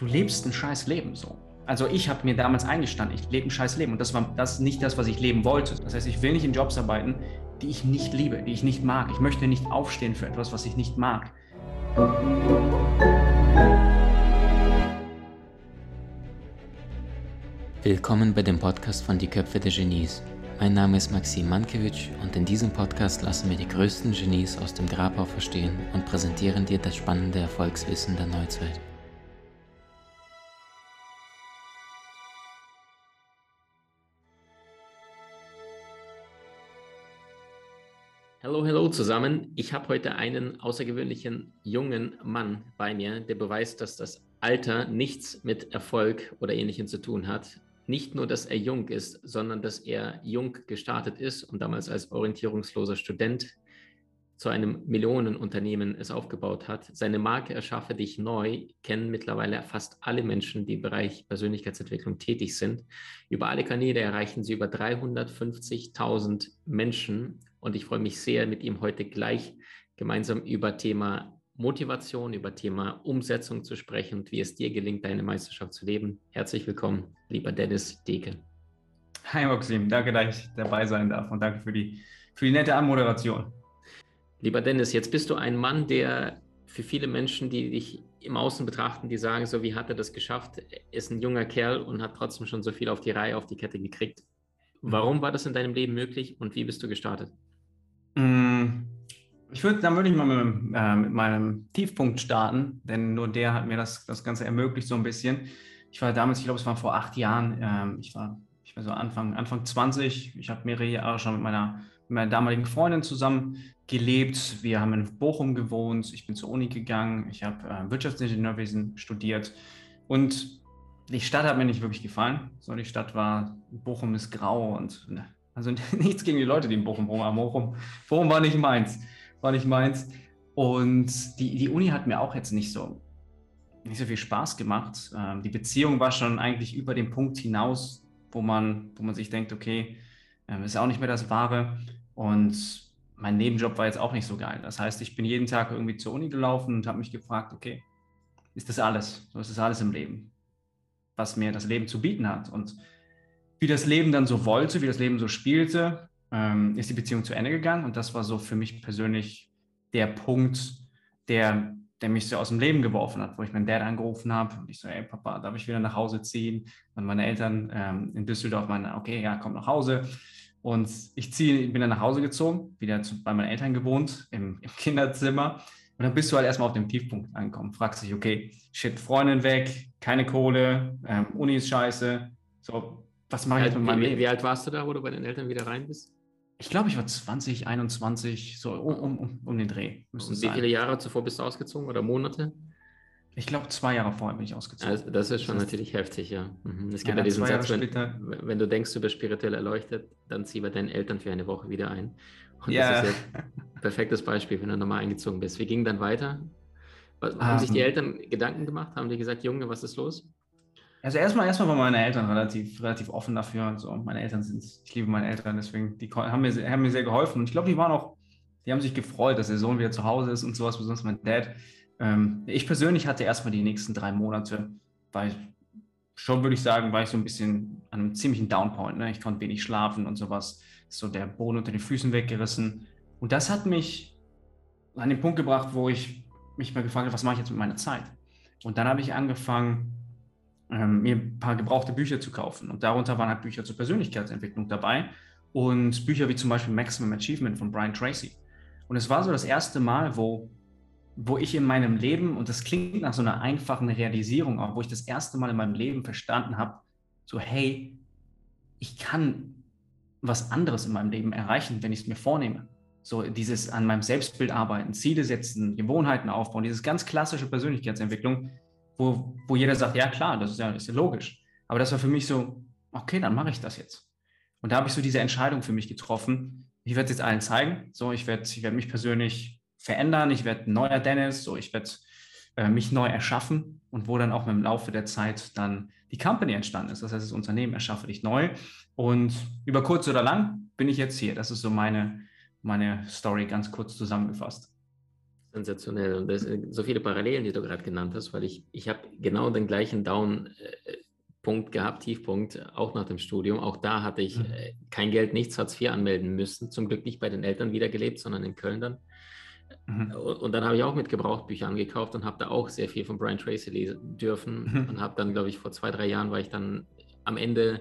du lebst ein scheiß Leben so. Also ich habe mir damals eingestanden, ich lebe ein scheiß Leben und das war das nicht das, was ich leben wollte. Das heißt, ich will nicht in Jobs arbeiten, die ich nicht liebe, die ich nicht mag. Ich möchte nicht aufstehen für etwas, was ich nicht mag. Willkommen bei dem Podcast von Die Köpfe der Genies. Mein Name ist Maxim Mankewitsch und in diesem Podcast lassen wir die größten Genies aus dem Grabau verstehen und präsentieren dir das spannende Erfolgswissen der Neuzeit. Hallo, hallo zusammen. Ich habe heute einen außergewöhnlichen jungen Mann bei mir, der beweist, dass das Alter nichts mit Erfolg oder Ähnlichem zu tun hat. Nicht nur, dass er jung ist, sondern dass er jung gestartet ist und damals als orientierungsloser Student zu einem Millionenunternehmen es aufgebaut hat. Seine Marke Erschaffe dich neu kennen mittlerweile fast alle Menschen, die im Bereich Persönlichkeitsentwicklung tätig sind. Über alle Kanäle erreichen sie über 350.000 Menschen und ich freue mich sehr, mit ihm heute gleich gemeinsam über Thema Motivation, über Thema Umsetzung zu sprechen und wie es dir gelingt, deine Meisterschaft zu leben. Herzlich willkommen, lieber Dennis Deke. Hi Maxim, danke, dass ich dabei sein darf und danke für die, für die nette Anmoderation. Lieber Dennis, jetzt bist du ein Mann, der für viele Menschen, die dich im Außen betrachten, die sagen, so wie hat er das geschafft, ist ein junger Kerl und hat trotzdem schon so viel auf die Reihe, auf die Kette gekriegt. Warum war das in deinem Leben möglich und wie bist du gestartet? Mm, ich würde, dann würde ich mal mit, äh, mit, meinem Tiefpunkt starten, denn nur der hat mir das, das Ganze ermöglicht so ein bisschen. Ich war damals, ich glaube, es war vor acht Jahren, ähm, ich war, ich war so Anfang, Anfang 20, ich habe mehrere Jahre schon mit meiner mit meiner damaligen Freundin zusammen gelebt. Wir haben in Bochum gewohnt. Ich bin zur Uni gegangen. Ich habe äh, Wirtschaftsingenieurwesen studiert. Und die Stadt hat mir nicht wirklich gefallen. So, die Stadt war, Bochum ist grau und ne, also nichts gegen die Leute, die in Bochum. Aber Bochum, Bochum war nicht meins. War nicht meins. Und die, die Uni hat mir auch jetzt nicht so, nicht so viel Spaß gemacht. Ähm, die Beziehung war schon eigentlich über den Punkt hinaus, wo man, wo man sich denkt, okay, ähm, ist auch nicht mehr das Wahre. Und mein Nebenjob war jetzt auch nicht so geil. Das heißt, ich bin jeden Tag irgendwie zur Uni gelaufen und habe mich gefragt, okay, ist das alles? So ist das alles im Leben, was mir das Leben zu bieten hat. Und wie das Leben dann so wollte, wie das Leben so spielte, ähm, ist die Beziehung zu Ende gegangen. Und das war so für mich persönlich der Punkt, der, der mich so aus dem Leben geworfen hat, wo ich meinen Dad angerufen habe und ich so, ey Papa, darf ich wieder nach Hause ziehen? Und meine Eltern ähm, in Düsseldorf meinen, okay, ja, komm nach Hause. Und ich ziehe, bin dann nach Hause gezogen, wieder zu, bei meinen Eltern gewohnt, im, im, Kinderzimmer. Und dann bist du halt erstmal auf dem Tiefpunkt angekommen. Fragst dich, okay, shit, Freundin weg, keine Kohle, ähm, Uni ist scheiße. So, was mache ich jetzt mit meinem wie, Leben? Wie alt warst du da, wo du bei den Eltern wieder rein bist? Ich glaube, ich war 20, 21, so um, um, um den Dreh. Und wie sein. viele Jahre zuvor bist du ausgezogen oder Monate? Ich glaube, zwei Jahre vorher bin ich ausgezogen. Also das ist schon das natürlich heftig, ja. Mhm. Es gibt ja, ja diesen Satz, wenn, wenn, du denkst, du bist spirituell erleuchtet, dann zieh bei deinen Eltern für eine Woche wieder ein. Und ja. das ist ja ein perfektes Beispiel, wenn du nochmal eingezogen bist. Wie ging dann weiter? Was, haben um, sich die ähm. Eltern Gedanken gemacht? Haben die gesagt, Junge, was ist los? Also erstmal, erstmal waren meine Eltern relativ, relativ offen dafür. Also meine Eltern sind, ich liebe meine Eltern, deswegen, die haben mir, haben mir sehr geholfen. Und ich glaube, die waren auch, die haben sich gefreut, dass der Sohn wieder zu Hause ist und sowas, besonders mein Dad ähm, ich persönlich hatte erstmal die nächsten drei Monate, weil schon würde ich sagen, war ich so ein bisschen an einem ziemlichen Downpoint. Ne? Ich konnte wenig schlafen und sowas. So der Boden unter den Füßen weggerissen. Und das hat mich an den Punkt gebracht, wo ich mich mal gefragt habe, was mache ich jetzt mit meiner Zeit? Und dann habe ich angefangen, ähm, mir ein paar gebrauchte Bücher zu kaufen. Und darunter waren halt Bücher zur Persönlichkeitsentwicklung dabei und Bücher wie zum Beispiel Maximum Achievement von Brian Tracy. Und es war so das erste Mal, wo wo ich in meinem Leben, und das klingt nach so einer einfachen Realisierung, auch wo ich das erste Mal in meinem Leben verstanden habe, so hey, ich kann was anderes in meinem Leben erreichen, wenn ich es mir vornehme. So dieses an meinem Selbstbild arbeiten, Ziele setzen, Gewohnheiten aufbauen, dieses ganz klassische Persönlichkeitsentwicklung, wo, wo jeder sagt, ja klar, das ist ja, ist ja logisch. Aber das war für mich so, okay, dann mache ich das jetzt. Und da habe ich so diese Entscheidung für mich getroffen. Ich werde es jetzt allen zeigen. So, ich werde ich werd mich persönlich verändern, ich werde neuer Dennis, so ich werde äh, mich neu erschaffen und wo dann auch im Laufe der Zeit dann die Company entstanden ist. Das heißt, das Unternehmen erschaffe dich neu. Und über kurz oder lang bin ich jetzt hier. Das ist so meine, meine Story ganz kurz zusammengefasst. Sensationell. Und das sind so viele Parallelen, die du gerade genannt hast, weil ich, ich habe genau den gleichen Down-Punkt gehabt, Tiefpunkt, auch nach dem Studium. Auch da hatte ich mhm. Äh, kein Geld, nichts, Hartz IV anmelden müssen. Zum Glück nicht bei den Eltern wiedergelebt, sondern in Köln dann. Mhm. Und dann habe ich auch mit Gebrauchtbüchern gekauft und habe da auch sehr viel von Brian Tracy lesen dürfen. Mhm. Und habe dann, glaube ich, vor zwei, drei Jahren war ich dann am Ende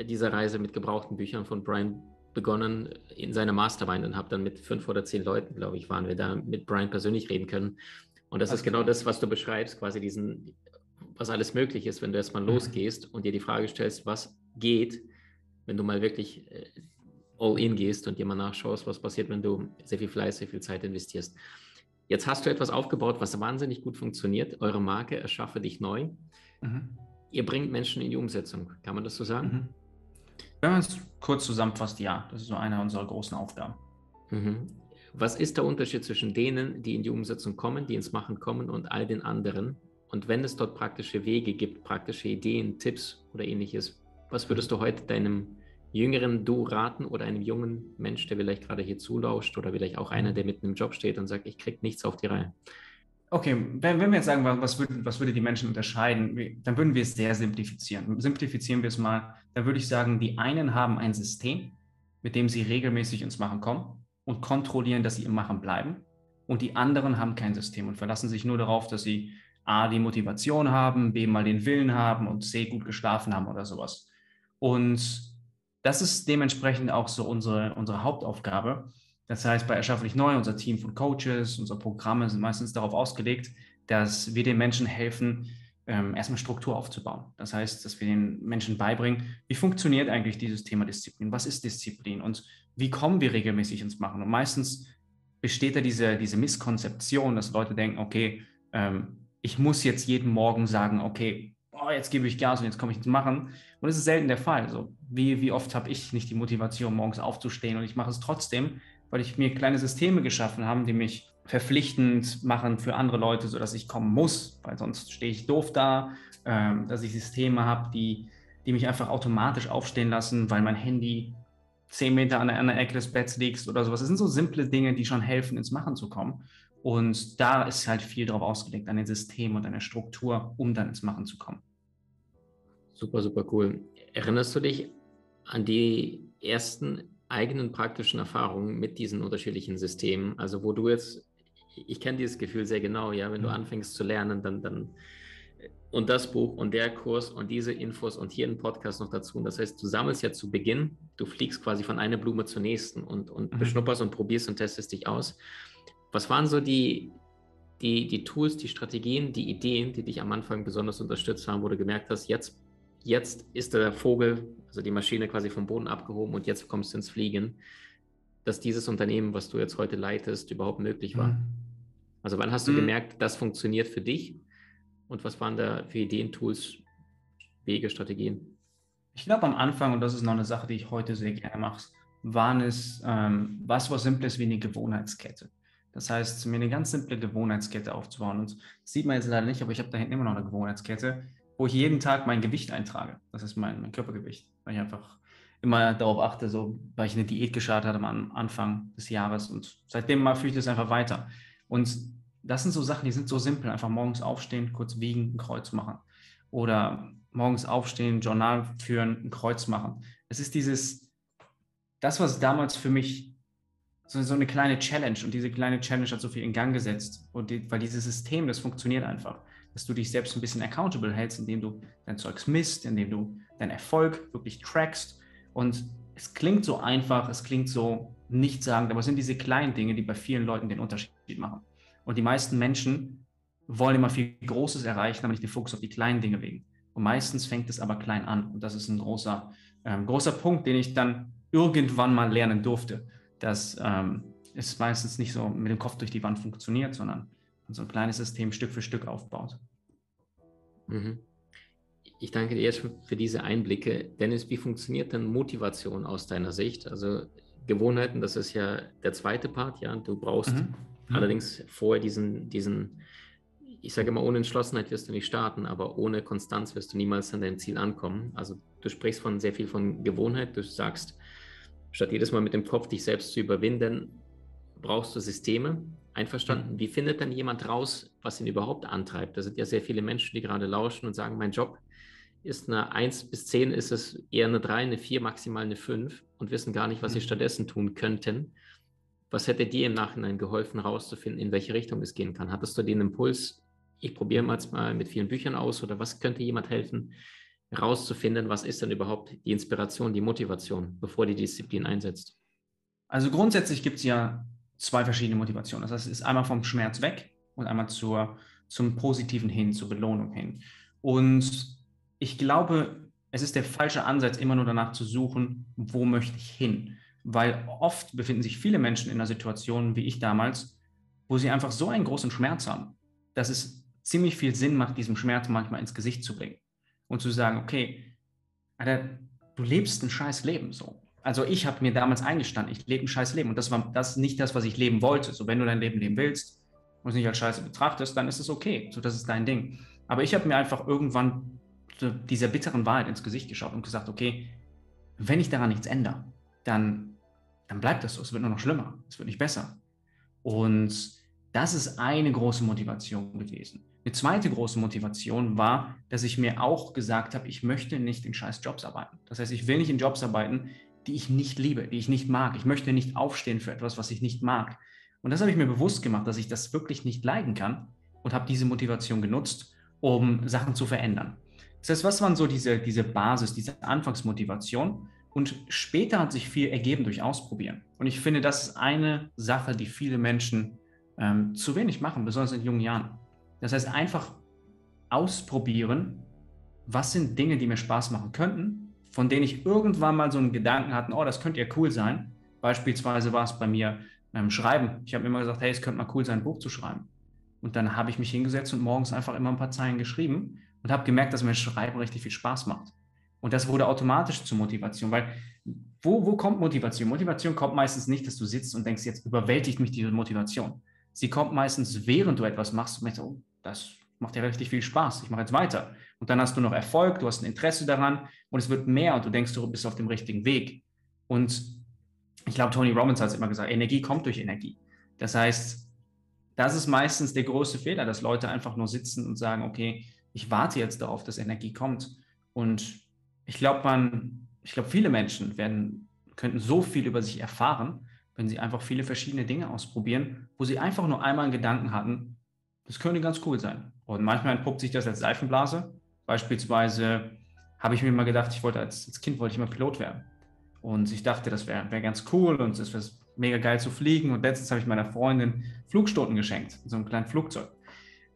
dieser Reise mit gebrauchten Büchern von Brian begonnen in seiner Mastermind und habe dann mit fünf oder zehn Leuten, glaube ich, waren wir da mit Brian persönlich reden können. Und das okay. ist genau das, was du beschreibst, quasi diesen, was alles möglich ist, wenn du erstmal mhm. losgehst und dir die Frage stellst, was geht, wenn du mal wirklich äh, all in gehst und dir mal nachschaust, was passiert, wenn du sehr viel Fleiß, sehr viel Zeit investierst. Jetzt hast du etwas aufgebaut, was wahnsinnig gut funktioniert. Eure Marke erschaffe dich neu. Mhm. Ihr bringt Menschen in die Umsetzung. Kann man das so sagen? Mhm. Wenn man es kurz zusammenfasst, ja, das ist so eine unserer großen Aufgaben. Mhm. Was ist der Unterschied zwischen denen, die in die Umsetzung kommen, die ins Machen kommen und all den anderen? Und wenn es dort praktische Wege gibt, praktische Ideen, Tipps oder ähnliches, was würdest du heute deinem jüngeren Du raten oder einem jungen Mensch, der vielleicht gerade hier zulauscht oder vielleicht auch einer, der mitten im Job steht und sagt, ich kriege nichts auf die Reihe? Okay, wenn, wenn wir jetzt sagen, was würde, was würde die Menschen unterscheiden, dann würden wir es sehr simplifizieren. Simplifizieren wir es mal, dann würde ich sagen, die einen haben ein System, mit dem sie regelmäßig ins Machen kommen und kontrollieren, dass sie im Machen bleiben. Und die anderen haben kein System und verlassen sich nur darauf, dass sie A, die Motivation haben, B, mal den Willen haben und C, gut geschlafen haben oder sowas. Und das ist dementsprechend auch so unsere, unsere Hauptaufgabe, das heißt, bei Erschafflich Neu, unser Team von Coaches, unsere Programme sind meistens darauf ausgelegt, dass wir den Menschen helfen, ähm, erstmal Struktur aufzubauen. Das heißt, dass wir den Menschen beibringen, wie funktioniert eigentlich dieses Thema Disziplin? Was ist Disziplin? Und wie kommen wir regelmäßig ins Machen? Und meistens besteht da diese, diese Misskonzeption, dass Leute denken, okay, ähm, ich muss jetzt jeden Morgen sagen, okay, oh, jetzt gebe ich Gas und jetzt komme ich ins Machen. Und das ist selten der Fall. So, wie, wie oft habe ich nicht die Motivation, morgens aufzustehen und ich mache es trotzdem, weil ich mir kleine Systeme geschaffen habe, die mich verpflichtend machen für andere Leute, sodass ich kommen muss, weil sonst stehe ich doof da, ähm, dass ich Systeme habe, die, die mich einfach automatisch aufstehen lassen, weil mein Handy zehn Meter an der, an der Ecke des Betts liegt oder sowas. Das sind so simple Dinge, die schon helfen, ins Machen zu kommen. Und da ist halt viel drauf ausgelegt, an den System und an der Struktur, um dann ins Machen zu kommen. Super, super cool. Erinnerst du dich an die ersten eigenen praktischen Erfahrungen mit diesen unterschiedlichen Systemen. Also wo du jetzt, ich kenne dieses Gefühl sehr genau, ja, wenn du mhm. anfängst zu lernen, dann, dann und das Buch und der Kurs und diese Infos und hier ein Podcast noch dazu. Und das heißt, du sammelst ja zu Beginn, du fliegst quasi von einer Blume zur nächsten und, und mhm. beschnupperst und probierst und testest dich aus. Was waren so die, die, die Tools, die Strategien, die Ideen, die dich am Anfang besonders unterstützt haben, wo du gemerkt hast, jetzt jetzt ist der Vogel, also die Maschine quasi vom Boden abgehoben und jetzt kommst du ins Fliegen, dass dieses Unternehmen, was du jetzt heute leitest, überhaupt möglich war? Mhm. Also wann hast du mhm. gemerkt, das funktioniert für dich? Und was waren da für Ideen, Tools, Wege, Strategien? Ich glaube am Anfang, und das ist noch eine Sache, die ich heute sehr gerne mache, waren es ähm, was was Simples wie eine Gewohnheitskette. Das heißt, mir eine ganz simple Gewohnheitskette aufzubauen. Und das sieht man jetzt leider nicht, aber ich habe da hinten immer noch eine Gewohnheitskette wo ich jeden Tag mein Gewicht eintrage. Das ist mein, mein Körpergewicht, weil ich einfach immer darauf achte, so, weil ich eine Diät gestartet hatte am Anfang des Jahres und seitdem mal fühle ich das einfach weiter. Und das sind so Sachen, die sind so simpel. Einfach morgens aufstehen, kurz wiegen, ein Kreuz machen. Oder morgens aufstehen, Journal führen, ein Kreuz machen. Es ist dieses, das, was damals für mich so, eine kleine Challenge und diese kleine Challenge hat so viel in Gang gesetzt. Und die, weil dieses System, das funktioniert einfach dass du dich selbst ein bisschen accountable hältst, indem du dein Zeugs misst, indem du deinen Erfolg wirklich trackst. Und es klingt so einfach, es klingt so nichtssagend, aber es sind diese kleinen Dinge, die bei vielen Leuten den Unterschied machen. Und die meisten Menschen wollen immer viel Großes erreichen, aber nicht den Fokus auf die kleinen Dinge legen. Und meistens fängt es aber klein an. Und das ist ein großer, ähm, großer Punkt, den ich dann irgendwann mal lernen durfte, dass ähm, es meistens nicht so mit dem Kopf durch die Wand funktioniert, sondern und so ein kleines System Stück für Stück aufbaut. Mhm. Ich danke dir jetzt für diese Einblicke. Dennis, wie funktioniert denn Motivation aus deiner Sicht? Also Gewohnheiten, das ist ja der zweite Part, ja. Du brauchst mhm. Mhm. allerdings vorher diesen, diesen, ich sage immer, ohne Entschlossenheit wirst du nicht starten, aber ohne Konstanz wirst du niemals an deinem Ziel ankommen. Also du sprichst von sehr viel von Gewohnheit. Du sagst, statt jedes Mal mit dem Kopf dich selbst zu überwinden, brauchst du Systeme Einverstanden? Wie findet dann jemand raus, was ihn überhaupt antreibt? Da sind ja sehr viele Menschen, die gerade lauschen und sagen, mein Job ist eine 1 bis 10, ist es eher eine 3, eine 4, maximal eine 5 und wissen gar nicht, was sie mhm. stattdessen tun könnten. Was hätte dir im Nachhinein geholfen, herauszufinden, in welche Richtung es gehen kann? Hattest du den Impuls, ich probiere mal mit vielen Büchern aus oder was könnte jemand helfen, herauszufinden, was ist denn überhaupt die Inspiration, die Motivation, bevor die Disziplin einsetzt? Also grundsätzlich gibt es ja zwei verschiedene Motivationen. Das heißt, es ist einmal vom Schmerz weg und einmal zur, zum Positiven hin, zur Belohnung hin. Und ich glaube, es ist der falsche Ansatz, immer nur danach zu suchen, wo möchte ich hin. Weil oft befinden sich viele Menschen in einer Situation, wie ich damals, wo sie einfach so einen großen Schmerz haben, dass es ziemlich viel Sinn macht, diesem Schmerz manchmal ins Gesicht zu bringen. Und zu sagen, okay, Alter, du lebst ein scheiß Leben so also ich habe mir damals eingestanden, ich lebe ein scheiß Leben und das war das nicht das, was ich leben wollte. So, wenn du dein Leben leben willst und es nicht als Scheiße betrachtest, dann ist es okay. So, das ist dein Ding. Aber ich habe mir einfach irgendwann dieser bitteren Wahrheit ins Gesicht geschaut und gesagt, okay, wenn ich daran nichts ändere, dann, dann bleibt das so. Es wird nur noch schlimmer. Es wird nicht besser. Und das ist eine große Motivation gewesen. Eine zweite große Motivation war, dass ich mir auch gesagt habe, ich möchte nicht in scheiß Jobs arbeiten. Das heißt, ich will nicht in Jobs arbeiten, die ich nicht liebe, die ich nicht mag. Ich möchte nicht aufstehen für etwas, was ich nicht mag. Und das habe ich mir bewusst gemacht, dass ich das wirklich nicht leiden kann und habe diese Motivation genutzt, um Sachen zu verändern. Das heißt, was waren so diese, diese Basis, diese Anfangsmotivation? Und später hat sich viel ergeben durch Ausprobieren. Und ich finde, das ist eine Sache, die viele Menschen ähm, zu wenig machen, besonders in jungen Jahren. Das heißt, einfach ausprobieren, was sind Dinge, die mir Spaß machen könnten von denen ich irgendwann mal so einen Gedanken hatte, oh, das könnte ja cool sein. Beispielsweise war es bei mir beim Schreiben. Ich habe immer gesagt, hey, es könnte mal cool sein, ein Buch zu schreiben. Und dann habe ich mich hingesetzt und morgens einfach immer ein paar Zeilen geschrieben und habe gemerkt, dass mir Schreiben richtig viel Spaß macht. Und das wurde automatisch zur Motivation, weil wo, wo kommt Motivation? Motivation kommt meistens nicht, dass du sitzt und denkst, jetzt überwältigt mich diese Motivation. Sie kommt meistens, während du etwas machst und denkst, oh, das macht ja richtig viel Spaß, ich mache jetzt weiter. Und dann hast du noch Erfolg, du hast ein Interesse daran und es wird mehr und du denkst, du bist auf dem richtigen Weg. Und ich glaube, Tony Robbins hat es immer gesagt, Energie kommt durch Energie. Das heißt, das ist meistens der große Fehler, dass Leute einfach nur sitzen und sagen, okay, ich warte jetzt darauf, dass Energie kommt. Und ich glaube, man, ich glaube, viele Menschen werden, könnten so viel über sich erfahren, wenn sie einfach viele verschiedene Dinge ausprobieren, wo sie einfach nur einmal einen Gedanken hatten, das könnte ganz cool sein. Und manchmal entpuppt sich das als Seifenblase. Beispielsweise habe ich mir mal gedacht, ich wollte als, als Kind wollte ich mal Pilot werden. Und ich dachte, das wäre wär ganz cool und es wäre mega geil zu fliegen. Und letztens habe ich meiner Freundin Flugstunden geschenkt, so einem kleinen Flugzeug,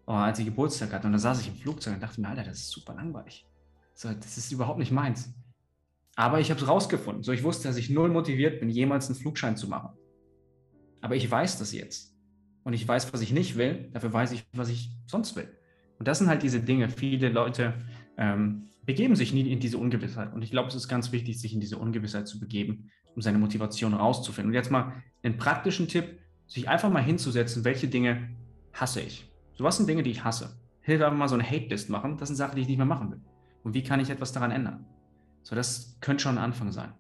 als sie Geburtstag hatte. Und da saß ich im Flugzeug und dachte mir, Alter, das ist super langweilig. So, das ist überhaupt nicht meins. Aber ich habe es rausgefunden. So, ich wusste, dass ich null motiviert bin, jemals einen Flugschein zu machen. Aber ich weiß das jetzt. Und ich weiß, was ich nicht will. Dafür weiß ich, was ich sonst will. Und das sind halt diese Dinge. Viele Leute ähm, begeben sich nie in diese Ungewissheit. Und ich glaube, es ist ganz wichtig, sich in diese Ungewissheit zu begeben, um seine Motivation rauszufinden. Und jetzt mal einen praktischen Tipp, sich einfach mal hinzusetzen, welche Dinge hasse ich. So was sind Dinge, die ich hasse. Hilfe einfach mal so eine Hate-List machen. Das sind Sachen, die ich nicht mehr machen will. Und wie kann ich etwas daran ändern? So, das könnte schon ein Anfang sein.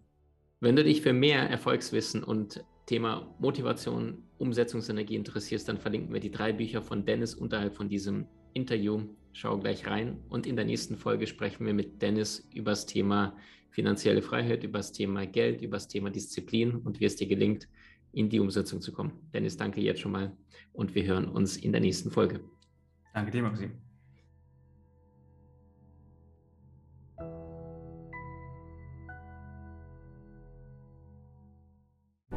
Wenn du dich für mehr Erfolgswissen und Thema Motivation, Umsetzungsenergie interessierst, dann verlinken wir die drei Bücher von Dennis unterhalb von diesem Interview. Schau gleich rein. Und in der nächsten Folge sprechen wir mit Dennis über das Thema finanzielle Freiheit, über das Thema Geld, über das Thema Disziplin und wie es dir gelingt, in die Umsetzung zu kommen. Dennis, danke jetzt schon mal und wir hören uns in der nächsten Folge. Danke dir, Maxim.